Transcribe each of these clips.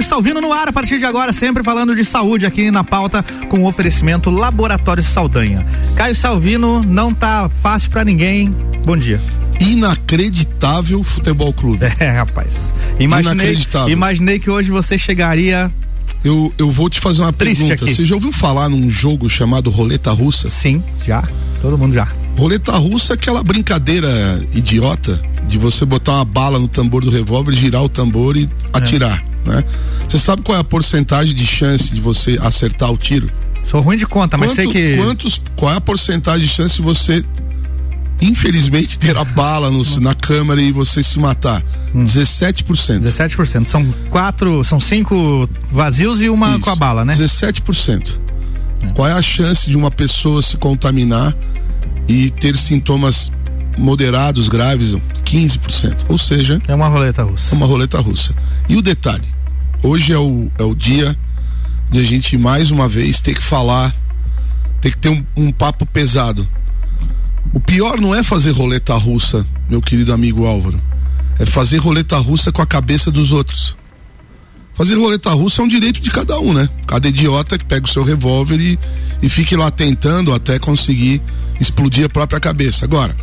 Caio Salvino no ar a partir de agora, sempre falando de saúde aqui na pauta com o oferecimento Laboratório Saldanha. Caio Salvino não tá fácil para ninguém. Bom dia inacreditável futebol clube. É, rapaz. Imaginei, imaginei que hoje você chegaria. Eu, eu vou te fazer uma pergunta. Aqui. Você já ouviu falar num jogo chamado Roleta Russa? Sim, já. Todo mundo já. Roleta russa é aquela brincadeira idiota de você botar uma bala no tambor do revólver, girar o tambor e atirar. Né? Você sabe qual é a porcentagem de chance de você acertar o tiro? Sou ruim de conta, mas Quanto, sei que. Quantos, qual é a porcentagem de chance de você, infelizmente, ter a bala no, na câmera e você se matar? Hum. 17%. 17%. São quatro, são cinco vazios e uma Isso. com a bala, né? 17%. É. Qual é a chance de uma pessoa se contaminar e ter sintomas moderados, graves, 15%. Ou seja. É uma roleta russa. É uma roleta russa. E o detalhe: hoje é o, é o dia de a gente mais uma vez ter que falar, ter que ter um, um papo pesado. O pior não é fazer roleta russa, meu querido amigo Álvaro. É fazer roleta russa com a cabeça dos outros. Fazer roleta russa é um direito de cada um, né? Cada idiota que pega o seu revólver e, e fique lá tentando até conseguir explodir a própria cabeça. Agora,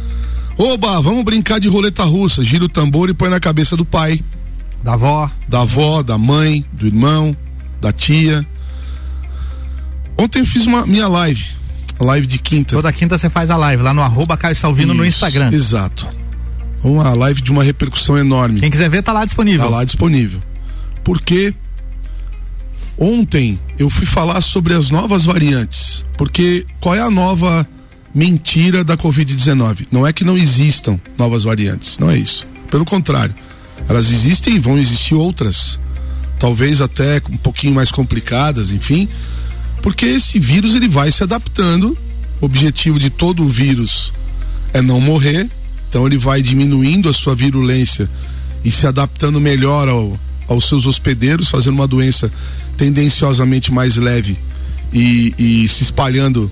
oba, vamos brincar de roleta russa, gira o tambor e põe na cabeça do pai. Da avó. Da avó, da mãe, do irmão, da tia. Ontem eu fiz uma minha live, live de quinta. Toda quinta você faz a live lá no arroba Caio Salvino Isso, no Instagram. Exato. Uma live de uma repercussão enorme. Quem quiser ver tá lá disponível. Tá lá disponível. Porque ontem eu fui falar sobre as novas variantes. Porque qual é a nova mentira da Covid-19. Não é que não existam novas variantes, não é isso. Pelo contrário, elas existem e vão existir outras, talvez até um pouquinho mais complicadas, enfim, porque esse vírus ele vai se adaptando. O objetivo de todo o vírus é não morrer, então ele vai diminuindo a sua virulência e se adaptando melhor ao, aos seus hospedeiros, fazendo uma doença tendenciosamente mais leve e, e se espalhando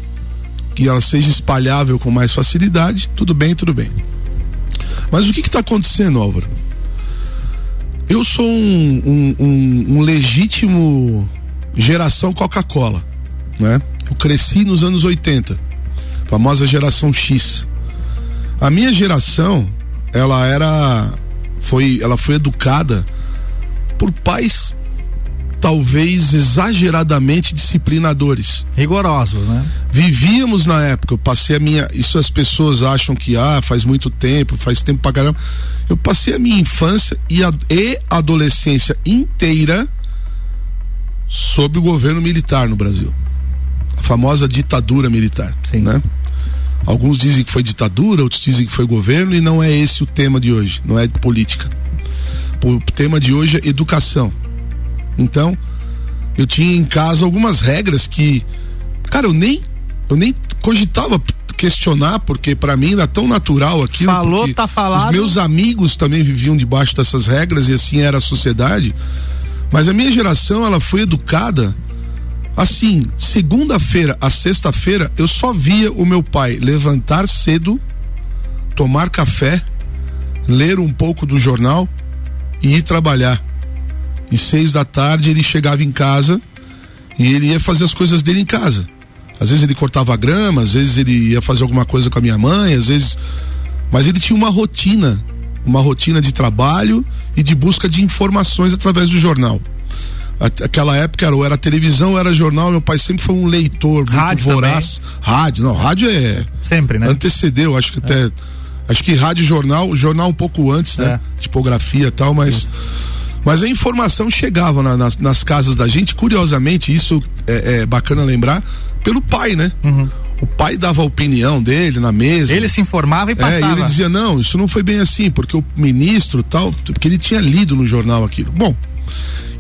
que ela seja espalhável com mais facilidade, tudo bem, tudo bem. Mas o que está acontecendo, Álvaro? Eu sou um, um, um, um legítimo geração Coca-Cola, né? Eu cresci nos anos 80, famosa geração X. A minha geração, ela era, foi, ela foi educada por pais talvez exageradamente disciplinadores. Rigorosos, né? Vivíamos na época, eu passei a minha. Isso as pessoas acham que ah, faz muito tempo, faz tempo pra caramba. Eu passei a minha infância e, a, e adolescência inteira sob o governo militar no Brasil. A famosa ditadura militar. Sim. Né? Alguns dizem que foi ditadura, outros dizem que foi governo, e não é esse o tema de hoje, não é política. O tema de hoje é educação então, eu tinha em casa algumas regras que, cara, eu nem, eu nem cogitava questionar, porque para mim era tão natural aquilo. Falou, tá falado. Os meus amigos também viviam debaixo dessas regras e assim era a sociedade. Mas a minha geração, ela foi educada assim, segunda-feira a sexta-feira, eu só via o meu pai levantar cedo, tomar café, ler um pouco do jornal e ir trabalhar. E seis da tarde ele chegava em casa e ele ia fazer as coisas dele em casa. Às vezes ele cortava grama, às vezes ele ia fazer alguma coisa com a minha mãe, às vezes. Mas ele tinha uma rotina, uma rotina de trabalho e de busca de informações através do jornal. Aquela época era, ou era televisão ou era jornal, meu pai sempre foi um leitor muito rádio voraz. Também. Rádio, não, rádio é. Sempre, né? Antecedeu, acho que é. até. Acho que rádio e jornal, jornal um pouco antes, né? É. Tipografia e tal, mas. Mas a informação chegava na, nas, nas, casas da gente, curiosamente, isso é, é bacana lembrar, pelo pai, né? Uhum. O pai dava a opinião dele na mesa. Ele se informava e passava. É, e ele dizia, não, isso não foi bem assim, porque o ministro tal, porque ele tinha lido no jornal aquilo. Bom,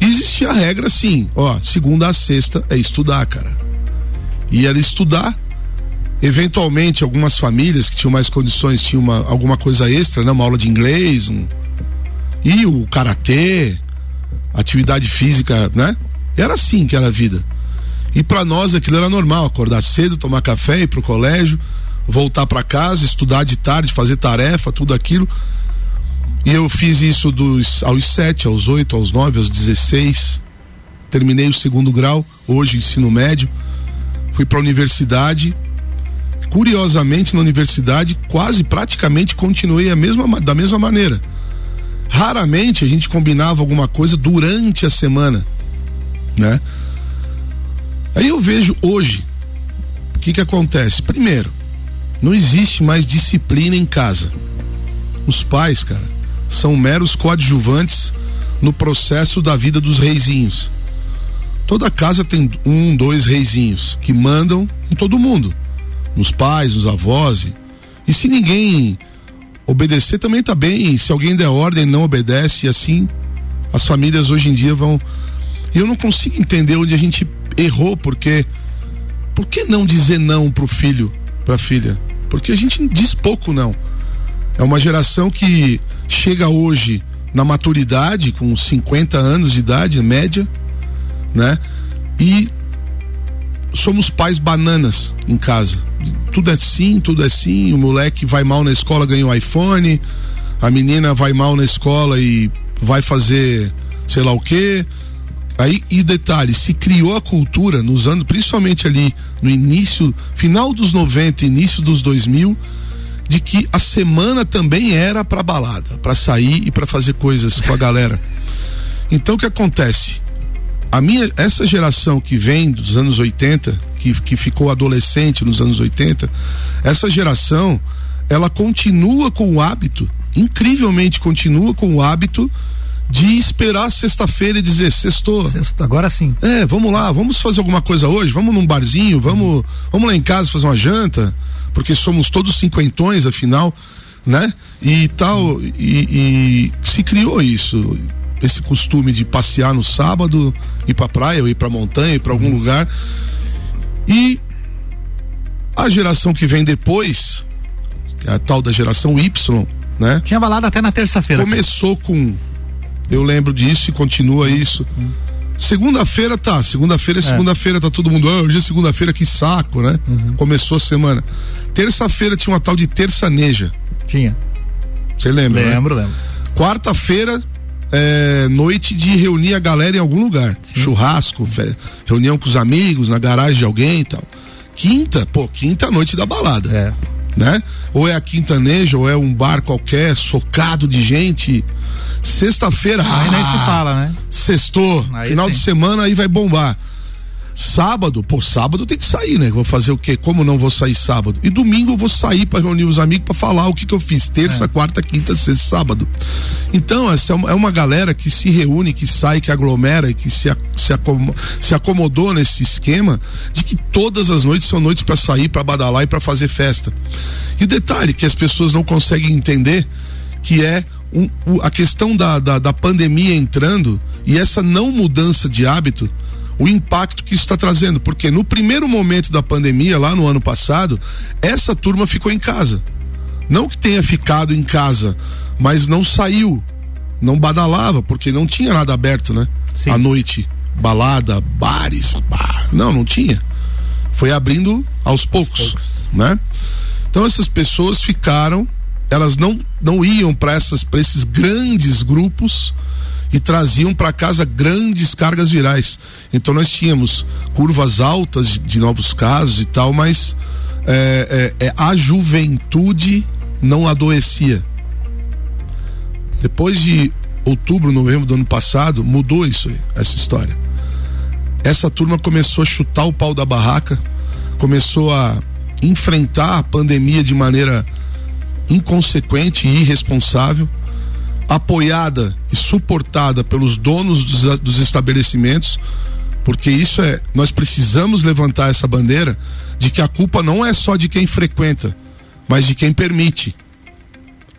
existia a regra assim, ó, segunda a sexta é estudar, cara. E era estudar, eventualmente algumas famílias que tinham mais condições tinham uma, alguma coisa extra, né? Uma aula de inglês, um, e o karatê, atividade física, né? Era assim que era a vida. E para nós aquilo era normal, acordar cedo, tomar café, ir pro colégio, voltar para casa, estudar de tarde, fazer tarefa, tudo aquilo. E eu fiz isso dos aos sete, aos oito, aos nove, aos dezesseis, terminei o segundo grau, hoje ensino médio, fui para a universidade. Curiosamente, na universidade, quase praticamente continuei a mesma, da mesma maneira. Raramente a gente combinava alguma coisa durante a semana, né? Aí eu vejo hoje o que que acontece. Primeiro, não existe mais disciplina em casa. Os pais, cara, são meros coadjuvantes no processo da vida dos reizinhos. Toda casa tem um, dois reizinhos que mandam em todo mundo, nos pais, nos avós. E, e se ninguém obedecer, também tá bem. Se alguém der ordem, não obedece, e assim as famílias hoje em dia vão. E eu não consigo entender onde a gente errou, porque por que não dizer não pro filho, pra filha? Porque a gente diz pouco não. É uma geração que chega hoje na maturidade, com 50 anos de idade, média, né? E somos pais bananas em casa. Tudo é sim, tudo é sim. O moleque vai mal na escola, ganha um iPhone. A menina vai mal na escola e vai fazer sei lá o quê. Aí, e detalhe, se criou a cultura nos anos, principalmente ali no início, final dos 90, início dos 2000, de que a semana também era para balada, para sair e para fazer coisas com a galera. Então o que acontece? A minha essa geração que vem dos anos 80, que, que ficou adolescente nos anos 80, essa geração, ela continua com o hábito, incrivelmente continua com o hábito de esperar sexta-feira e dizer sextou. Sexto, agora sim. É, vamos lá, vamos fazer alguma coisa hoje, vamos num barzinho, vamos, vamos lá em casa fazer uma janta porque somos todos cinquentões, afinal, né? E tal, e, e se criou isso, esse costume de passear no sábado, ir pra praia, ou ir pra montanha, ir pra algum uhum. lugar. E a geração que vem depois, é a tal da geração Y, né? Tinha balada até na terça-feira. Começou com. Eu lembro disso e continua isso. Uhum. Segunda-feira tá, segunda-feira é, é. segunda-feira, tá todo mundo, ah, hoje é segunda-feira, que saco, né? Uhum. Começou a semana. Terça-feira tinha uma tal de terçaneja. Tinha. Você lembra? Lembro, né? lembro. Quarta-feira, é, noite de reunir a galera em algum lugar. Sim. Churrasco, reunião com os amigos, na garagem de alguém e tal. Quinta, pô, quinta noite da balada. É. Né? Ou é a quintaneja, ou é um bar qualquer, socado de gente. Sexta-feira. Aí ah, nem se fala, né? Sextou. Aí final sim. de semana aí vai bombar. Sábado, pô, sábado tem que sair, né? Vou fazer o quê? Como não vou sair sábado? E domingo eu vou sair para reunir os amigos para falar o que que eu fiz terça, é. quarta, quinta, sexta, sábado. Então, essa é uma, é uma, galera que se reúne, que sai, que aglomera e que se, se, acom, se acomodou nesse esquema de que todas as noites são noites para sair, para badalar e para fazer festa. E o detalhe que as pessoas não conseguem entender que é um, a questão da, da, da pandemia entrando e essa não mudança de hábito o impacto que isso está trazendo, porque no primeiro momento da pandemia, lá no ano passado, essa turma ficou em casa. Não que tenha ficado em casa, mas não saiu, não badalava, porque não tinha nada aberto, né? Sim. À noite, balada, bares, bar, não, não tinha. Foi abrindo aos poucos, aos poucos. né? Então essas pessoas ficaram, elas não não iam para essas para esses grandes grupos e traziam para casa grandes cargas virais. Então nós tínhamos curvas altas de, de novos casos e tal, mas é, é, é, a juventude não adoecia. Depois de outubro, novembro do ano passado, mudou isso aí, essa história. Essa turma começou a chutar o pau da barraca, começou a enfrentar a pandemia de maneira inconsequente e irresponsável apoiada e suportada pelos donos dos, dos estabelecimentos, porque isso é, nós precisamos levantar essa bandeira de que a culpa não é só de quem frequenta, mas de quem permite.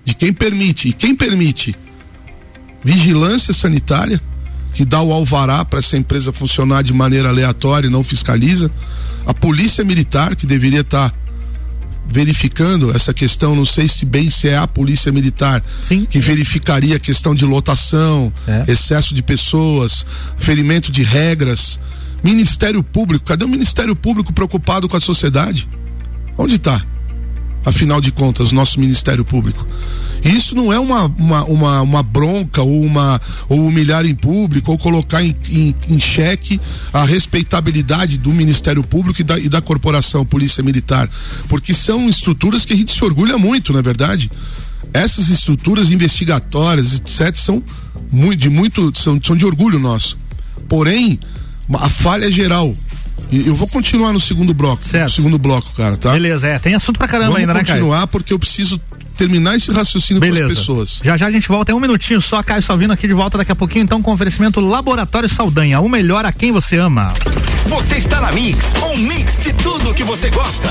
De quem permite. E quem permite? Vigilância sanitária, que dá o alvará para essa empresa funcionar de maneira aleatória e não fiscaliza. A polícia militar, que deveria estar tá verificando essa questão, não sei se bem se é a polícia militar Sim. que verificaria a questão de lotação, é. excesso de pessoas, ferimento de regras. Ministério Público, cadê o Ministério Público preocupado com a sociedade? Onde está? Afinal de contas, nosso Ministério Público. Isso não é uma, uma, uma, uma bronca ou, uma, ou humilhar em público ou colocar em, em, em xeque a respeitabilidade do Ministério Público e da, e da corporação Polícia Militar, porque são estruturas que a gente se orgulha muito, na é verdade. Essas estruturas investigatórias, etc., são de muito são, são de orgulho nosso. Porém, a falha é geral. E eu vou continuar no segundo bloco. Certo. segundo bloco, cara, tá? Beleza, é. Tem assunto pra caramba Vamos ainda, né, Caio? continuar porque eu preciso terminar esse raciocínio com as pessoas. Já já a gente volta, é um minutinho só, Caio Salvino aqui de volta daqui a pouquinho, então com oferecimento Laboratório Saldanha, o melhor a quem você ama. Você está na Mix, um mix de tudo que você gosta.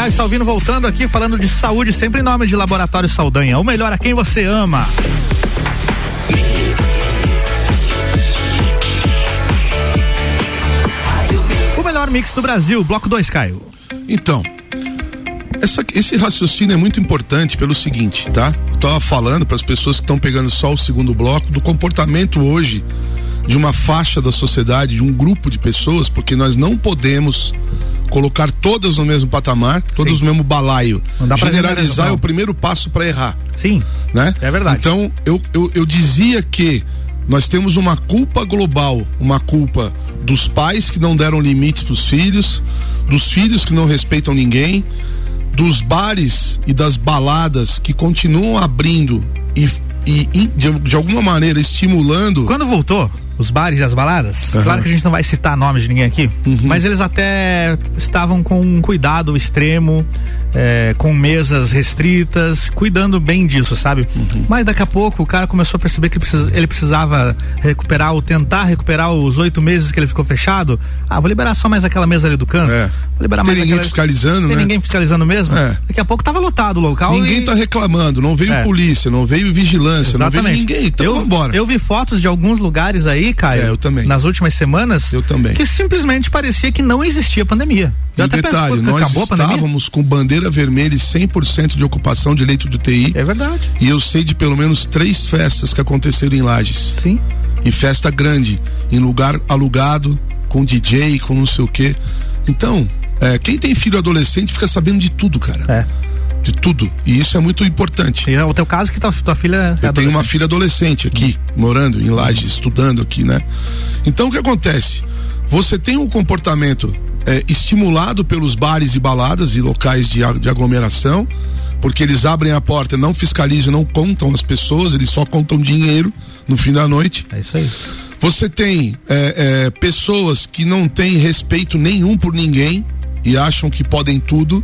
Caio Salvino voltando aqui falando de saúde, sempre em nome de Laboratório Saldanha. O melhor a quem você ama. O melhor mix do Brasil, bloco 2, Caio. Então, essa, esse raciocínio é muito importante pelo seguinte, tá? Eu tava falando para as pessoas que estão pegando só o segundo bloco do comportamento hoje de uma faixa da sociedade, de um grupo de pessoas, porque nós não podemos colocar todas no mesmo patamar, todas Sim. no mesmo balaio. Generalizar é o primeiro passo para errar. Sim. Né? É verdade. Então, eu, eu, eu dizia que nós temos uma culpa global, uma culpa dos pais que não deram limites para os filhos, dos filhos que não respeitam ninguém, dos bares e das baladas que continuam abrindo e, e de, de alguma maneira estimulando. Quando voltou? Os bares e as baladas. Uhum. Claro que a gente não vai citar nomes de ninguém aqui, uhum. mas eles até estavam com um cuidado extremo é, com mesas restritas, cuidando bem disso, sabe? Uhum. Mas daqui a pouco o cara começou a perceber que ele precisava recuperar ou tentar recuperar os oito meses que ele ficou fechado. Ah, vou liberar só mais aquela mesa ali do canto. É. Vou liberar Tem mais ninguém aquela... fiscalizando, Tem né? ninguém fiscalizando mesmo. É. Daqui a pouco tava lotado o local. Ninguém e... tá reclamando, não veio é. polícia, não veio vigilância, Exatamente. não veio ninguém. Então eu, vambora. Eu vi fotos de alguns lugares aí, Caio. É, eu também. Nas últimas semanas. Eu também. Que simplesmente parecia que não existia pandemia. Eu e detalhe, penso, nós estávamos com bandeira vermelha e 100% de ocupação de leito de UTI. É verdade. E eu sei de pelo menos três festas que aconteceram em Lages. Sim. E festa grande, em lugar alugado, com DJ, com não sei o quê. Então, é, quem tem filho adolescente fica sabendo de tudo, cara. É de tudo. E isso é muito importante. E é o teu caso que tua, tua filha é Eu tenho uma filha adolescente aqui, morando em Lages, estudando aqui, né? Então o que acontece? Você tem um comportamento é, estimulado pelos bares e baladas e locais de, de aglomeração, porque eles abrem a porta, não fiscalizam, não contam as pessoas, eles só contam dinheiro no fim da noite. É isso aí. Você tem é, é, pessoas que não têm respeito nenhum por ninguém e acham que podem tudo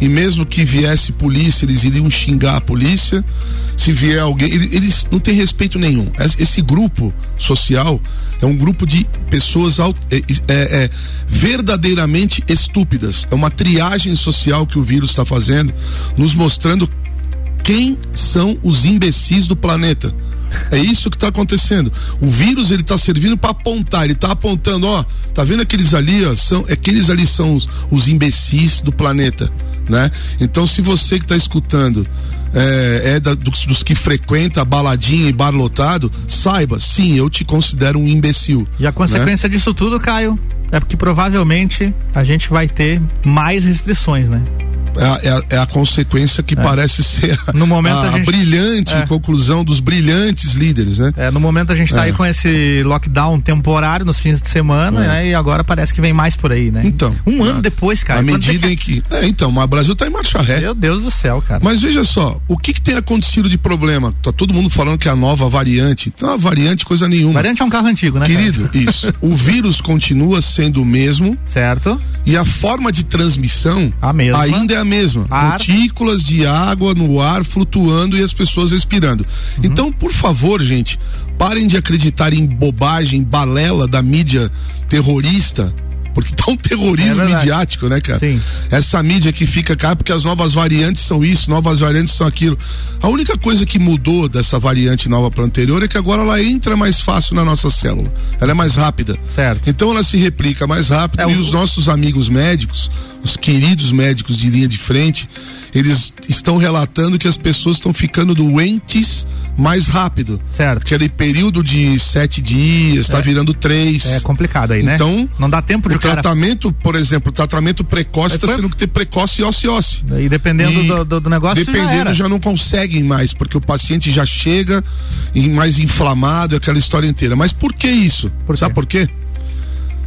e mesmo que viesse polícia, eles iriam xingar a polícia. Se vier alguém, eles não têm respeito nenhum. Esse grupo social é um grupo de pessoas é, é, é, verdadeiramente estúpidas. É uma triagem social que o vírus está fazendo, nos mostrando quem são os imbecis do planeta. É isso que está acontecendo. O vírus ele está servindo para apontar, ele está apontando, ó, tá vendo aqueles ali, ó, são aqueles ali são os, os imbecis do planeta né? Então, se você que está escutando é, é da, dos, dos, que frequenta baladinha e bar lotado, saiba, sim, eu te considero um imbecil. E a consequência né? disso tudo, Caio, é porque provavelmente a gente vai ter mais restrições, né? É a, é a, é a consequência que é. parece ser a, no momento a, a gente, brilhante é. conclusão dos brilhantes líderes, né? É, no momento a gente está aí com esse lockdown temporário nos fins de semana, né? E agora parece que vem mais por aí, né? Então. Um ano depois, cara. À medida em que. É, então, mas o Brasil está em marcha ré. Meu Deus do céu, cara. Mas veja só, o que, que tem acontecido de problema? Tá todo mundo falando que é a nova variante. Então, a variante, coisa nenhuma. Variante é um carro antigo, né? Querido, cara? isso. o vírus continua sendo o mesmo. Certo. E a forma de transmissão a mesma. ainda é a mesma. Ar. Partículas de água no ar flutuando e as pessoas respirando. Uhum. Então, por favor, gente, parem de acreditar em bobagem, balela da mídia terrorista porque tá um terrorismo é midiático, né, cara? Sim. Essa mídia que fica, cara, porque as novas variantes são isso, novas variantes são aquilo. A única coisa que mudou dessa variante nova para anterior é que agora ela entra mais fácil na nossa célula. Ela é mais rápida. Certo. Então ela se replica mais rápido é, e o... os nossos amigos médicos, os queridos médicos de linha de frente, eles estão relatando que as pessoas estão ficando doentes mais rápido. Certo. Aquele período de sete dias, está é. virando três. É complicado aí, né? Então, não dá tempo de o tratamento, cara... por exemplo, o tratamento precoce está sendo que ter precoce e osse E dependendo e, do, do, do, negócio, dependendo já, já, não conseguem mais, porque o paciente já chega mais inflamado, aquela história inteira. Mas por que isso? Por Sabe por quê?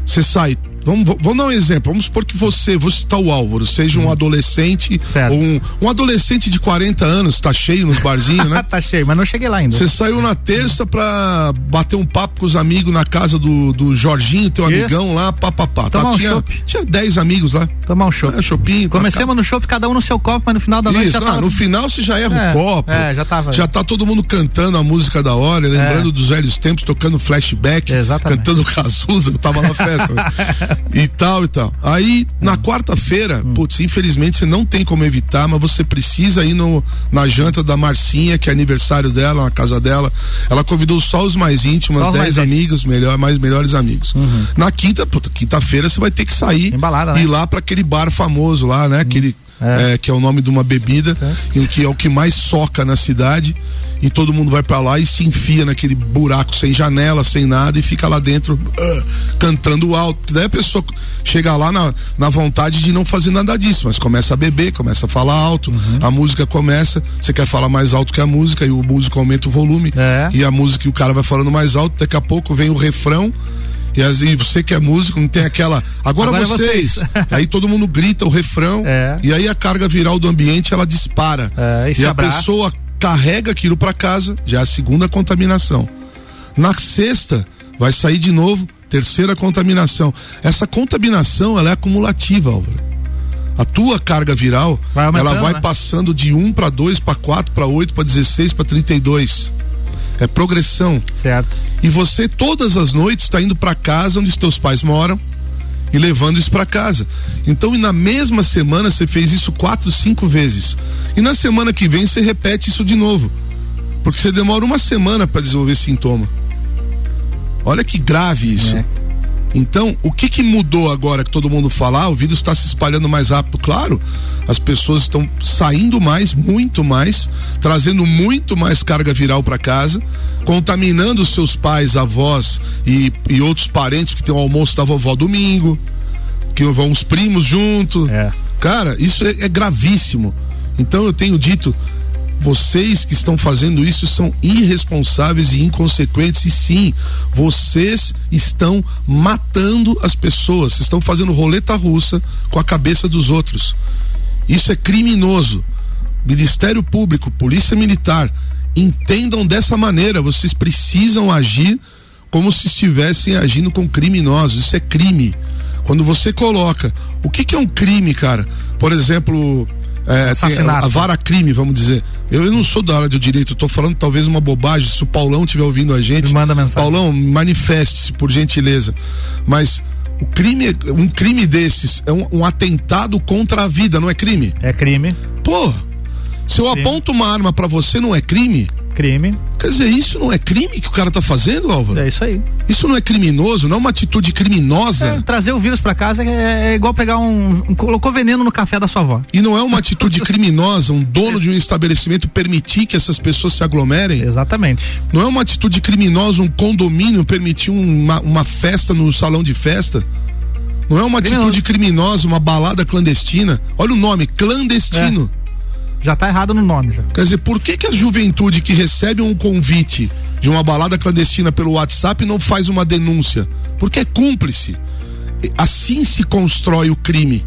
Você sai Vamos, vamos dar um exemplo. Vamos supor que você, vou citar o Álvaro, seja um hum. adolescente certo. ou um, um, adolescente de 40 anos, tá cheio nos barzinhos, né? tá cheio, mas não cheguei lá ainda. Você saiu na terça pra bater um papo com os amigos na casa do, do Jorginho, teu Isso. amigão lá, papapá. Tá, um tinha, tinha 10 amigos lá. Tomar um chopp. É, shopping. Comecemos no chopp, cada um no seu copo, mas no final da noite Isso, já tava... no final você já erra é, o copo. É, já tava. Já tá todo mundo cantando a música da hora, lembrando é. dos velhos tempos, tocando flashback, Exatamente. cantando Cazuza, eu tava na festa. e tal e tal. Aí na quarta-feira, hum. putz, infelizmente você não tem como evitar, mas você precisa ir no, na janta da Marcinha, que é aniversário dela, na casa dela. Ela convidou só os mais íntimos, só 10 amigos, melhor, mais melhores amigos. Uhum. Na quinta, puta, quinta-feira você vai ter que sair Embalada, e né? ir lá para aquele bar famoso lá, né? Hum. Aquele é. É, que é o nome de uma bebida, é. que é o que mais soca na cidade e todo mundo vai para lá e se enfia naquele buraco sem janela, sem nada e fica lá dentro uh, cantando alto. Daí a pessoa chega lá na, na vontade de não fazer nada disso, mas começa a beber, começa a falar alto, uhum. a música começa, você quer falar mais alto que a música e o músico aumenta o volume é. e a música e o cara vai falando mais alto, daqui a pouco vem o refrão e, as, e você que é músico, não tem aquela. Agora, Agora vocês. vocês. aí todo mundo grita o refrão. É. E aí a carga viral do ambiente ela dispara. É, e, e a pessoa carrega aquilo para casa, já é a segunda contaminação. Na sexta, vai sair de novo, terceira contaminação. Essa contaminação ela é acumulativa, Álvaro. A tua carga viral, vai ela vai né? passando de 1 para 2 para 4 para 8 para 16 para 32 é progressão. Certo. E você todas as noites está indo para casa onde os teus pais moram e levando isso para casa. Então, e na mesma semana você fez isso quatro, cinco vezes. E na semana que vem você repete isso de novo. Porque você demora uma semana para desenvolver sintoma. Olha que grave isso. É. Então, o que que mudou agora que todo mundo fala? Ah, o vírus está se espalhando mais rápido. Claro, as pessoas estão saindo mais, muito mais, trazendo muito mais carga viral para casa, contaminando seus pais, avós e, e outros parentes que tem o almoço da vovó domingo, que vão os primos junto. É. Cara, isso é, é gravíssimo. Então eu tenho dito, vocês que estão fazendo isso são irresponsáveis e inconsequentes, e sim, vocês estão matando as pessoas, estão fazendo roleta russa com a cabeça dos outros. Isso é criminoso. Ministério Público, Polícia Militar, entendam dessa maneira, vocês precisam agir como se estivessem agindo com criminosos. Isso é crime. Quando você coloca, o que, que é um crime, cara? Por exemplo, é, a, a vara crime, vamos dizer. Eu, eu, não sou da área do direito, estou falando talvez uma bobagem. Se o Paulão estiver ouvindo a gente, manda mensagem. Paulão, manifeste-se por gentileza. Mas o crime, um crime desses é um, um, atentado contra a vida, não é crime? É crime. Pô, se eu aponto uma arma para você, não é crime? Crime. Quer dizer, isso não é crime que o cara tá fazendo, Álvaro? É isso aí. Isso não é criminoso, não é uma atitude criminosa. É, trazer o vírus para casa é, é, igual pegar um, um, colocou veneno no café da sua avó. E não é uma atitude criminosa, um dono de um estabelecimento permitir que essas pessoas se aglomerem? Exatamente. Não é uma atitude criminosa um condomínio permitir uma, uma festa no salão de festa? Não é uma Criminoso. atitude criminosa, uma balada clandestina. Olha o nome, clandestino. Já tá errado no nome já. Quer dizer, por que que a juventude que recebe um convite de uma balada clandestina pelo WhatsApp não faz uma denúncia? Porque é cúmplice. Assim se constrói o crime.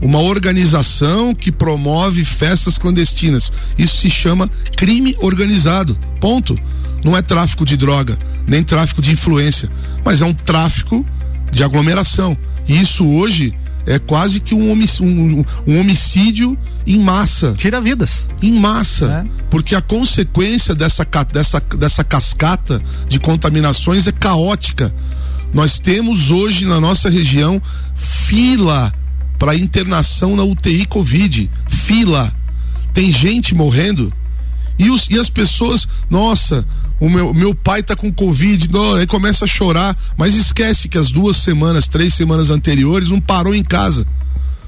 Uma organização que promove festas clandestinas. Isso se chama crime organizado. Ponto. Não é tráfico de droga, nem tráfico de influência, mas é um tráfico de aglomeração. E isso hoje é quase que um, um, um homicídio em massa. Tira vidas. Em massa. É. Porque a consequência dessa, dessa, dessa cascata de contaminações é caótica. Nós temos hoje na nossa região fila para internação na UTI Covid. Fila. Tem gente morrendo. E, os, e as pessoas, nossa, o meu, meu pai tá com Covid, não, aí começa a chorar, mas esquece que as duas semanas, três semanas anteriores, um parou em casa.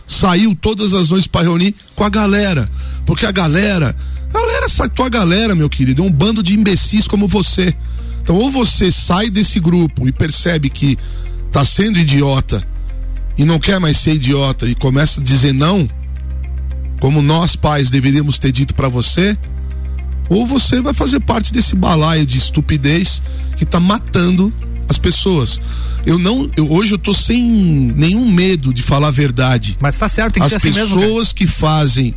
Saiu todas as noites para reunir com a galera. Porque a galera, galera sai, tua galera, meu querido, é um bando de imbecis como você. Então, ou você sai desse grupo e percebe que tá sendo idiota e não quer mais ser idiota e começa a dizer não, como nós pais deveríamos ter dito para você, ou você vai fazer parte desse balaio de estupidez que está matando as pessoas. Eu não, eu, hoje eu tô sem nenhum medo de falar a verdade. Mas tá certo, tem que As ser assim pessoas mesmo, que fazem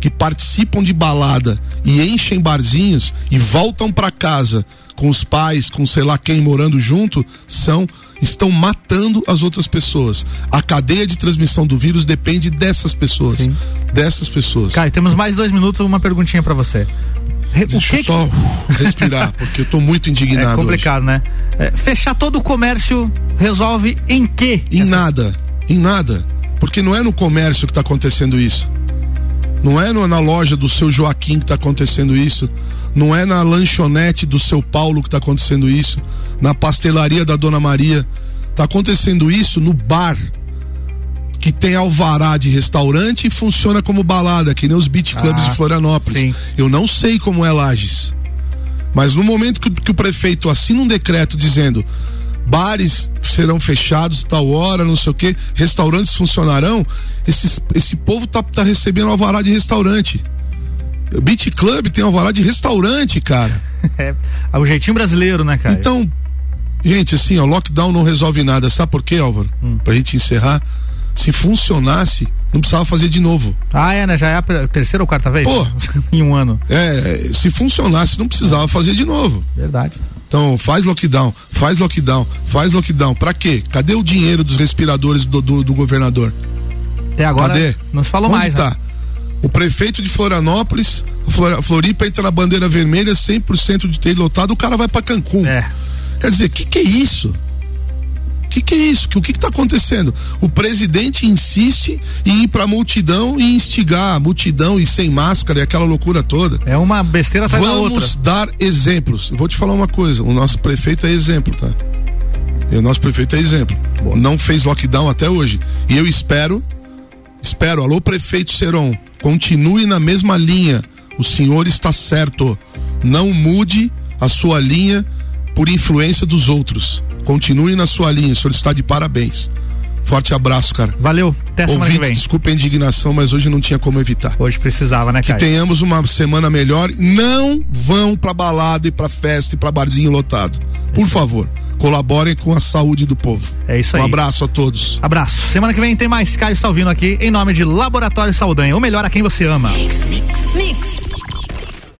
que participam de balada e enchem barzinhos e voltam para casa com os pais, com sei lá quem morando junto, são estão matando as outras pessoas. A cadeia de transmissão do vírus depende dessas pessoas. Sim. Dessas pessoas. Caio, temos mais dois minutos, uma perguntinha para você. Deixa eu só respirar, porque eu tô muito indignado. É complicado, hoje. né? É, fechar todo o comércio resolve em quê? Em essa... nada. Em nada. Porque não é no comércio que está acontecendo isso. Não é na loja do seu Joaquim que está acontecendo isso. Não é na lanchonete do seu Paulo que está acontecendo isso. Na pastelaria da Dona Maria. Está acontecendo isso no bar que tem alvará de restaurante e funciona como balada, que nem os beat clubs ah, de Florianópolis. Sim. Eu não sei como é Lages. Mas no momento que, que, o prefeito assina um decreto dizendo bares serão fechados tal hora, não sei o que, restaurantes funcionarão, esses, esse povo tá, tá recebendo alvará de restaurante. Beat Club tem alvará de restaurante, cara. é, o jeitinho brasileiro, né, cara? Então, gente, assim, o lockdown não resolve nada. Sabe por quê, Álvaro? Hum. Pra gente encerrar se funcionasse, não precisava fazer de novo. Ah, é, né? Já é a terceira ou quarta vez? Pô, em um ano. É, se funcionasse, não precisava fazer de novo. Verdade. Então, faz lockdown, faz lockdown, faz lockdown. Pra quê? Cadê o dinheiro dos respiradores do, do, do governador? Até agora Cadê? não se falou Onde mais. Tá? Né? O prefeito de Florianópolis, Floripa entra na bandeira vermelha, 100% de ter lotado, o cara vai para Cancún. É. Quer dizer, o que, que é isso? O que, que, é isso? O que está acontecendo? O presidente insiste em ir para a multidão e instigar a multidão e sem máscara e aquela loucura toda. É uma besteira atrás Vamos dar exemplos. Eu vou te falar uma coisa: o nosso prefeito é exemplo, tá? E o nosso prefeito é exemplo. Boa. Não fez lockdown até hoje. E eu espero, espero, alô, prefeito Seron, continue na mesma linha. O senhor está certo. Não mude a sua linha por influência dos outros. Continue na sua linha, o senhor está de parabéns. Forte abraço, cara. Valeu, até semana Ouvinte, que vem. Desculpa a indignação, mas hoje não tinha como evitar. Hoje precisava, né, cara? Que tenhamos uma semana melhor. Não vão pra balada e pra festa e pra barzinho lotado. Por isso. favor, colaborem com a saúde do povo. É isso aí. Um abraço a todos. Abraço. Semana que vem tem mais Caio Salvino aqui em nome de Laboratório Saldanha. O melhor a quem você ama. Mix. Mix. Mix.